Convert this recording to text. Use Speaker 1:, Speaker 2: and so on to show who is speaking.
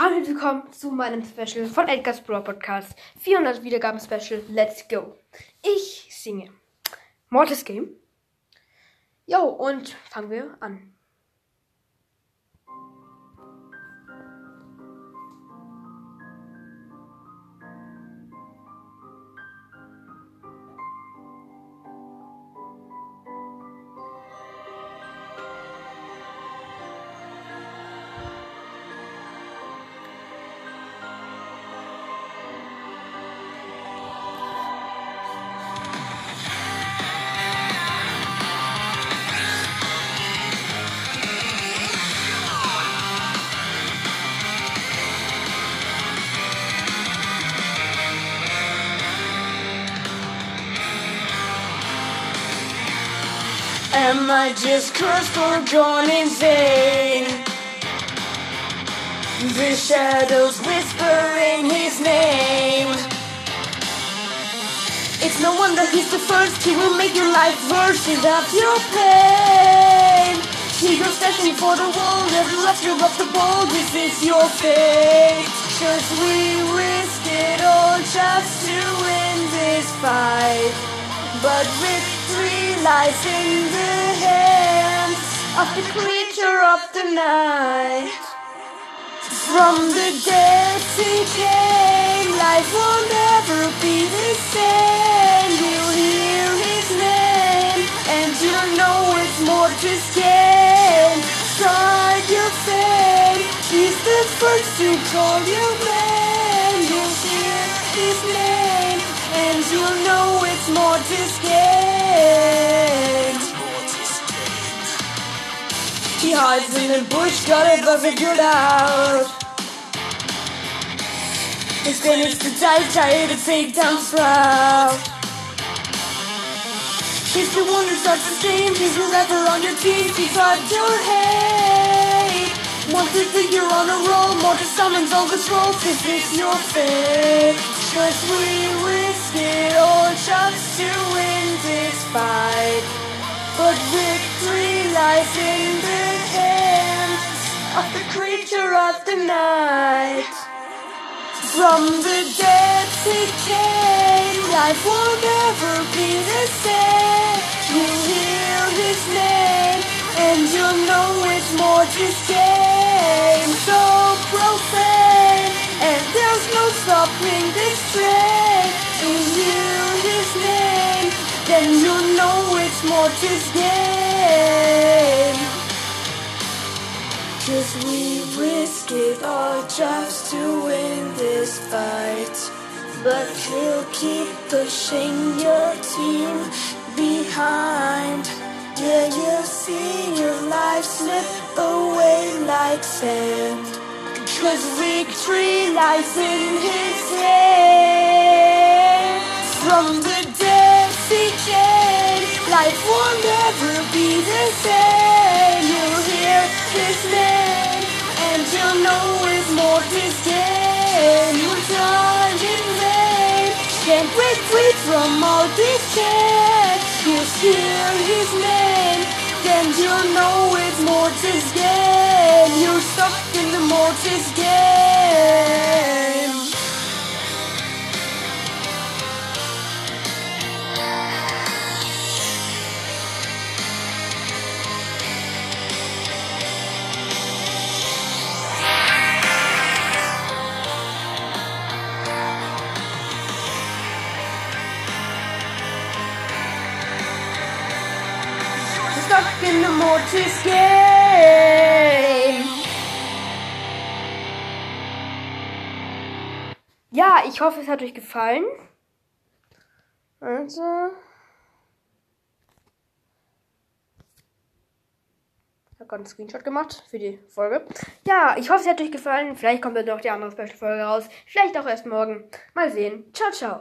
Speaker 1: Hallo und willkommen zu meinem Special von Edgar's Bro Podcast. 400 Wiedergaben Special. Let's go. Ich singe Mortis Game. Jo, und fangen wir an.
Speaker 2: Am I just cursed or gone insane? The shadows whispering his name. It's no wonder he's the first. He will make your life worse without your pain. He goes dashing for the world, never left you off the ball. This is your fate. Cause we risk it all just to win this fight. But victory lies in the hands of the creature of the night. From the depths he came, life will never be the same. You'll hear his name, and you'll know it's more to gain. Start your fame, he's the first to call your man. You'll hear his name, and you'll know it's more to gain. He hides in the bush, got it but figured out. Instead it's the die, try to take down Sprout. He's the one who starts the game, he's forever on your team, he got your hate. One to think you're on a roll, more to summons all control, this is your fate. Cause we risk it all just to win this fight. But victory lies in of the creature of the night. From the depths he came, life will never be the same. You hear his name, and you'll know it's more gain. So profane, and there's no stopping this train. You hear his name, then you'll know it's more gain. Cause we risk it all just to win this fight. But you'll keep pushing your team behind. Yeah, you see your life slip away like sand. Cause victory lies in his hand. From the can't break free from all this chain. You'll hear his name, then you'll know it's more to gain. You're stuck in the Mortis game. Stuck in the Mortis game.
Speaker 1: Ja, ich hoffe, es hat euch gefallen. Also. Ich habe gerade einen Screenshot gemacht für die Folge. Ja, ich hoffe, es hat euch gefallen. Vielleicht kommt dann noch die andere Special-Folge raus. Vielleicht auch erst morgen. Mal sehen. Ciao, ciao.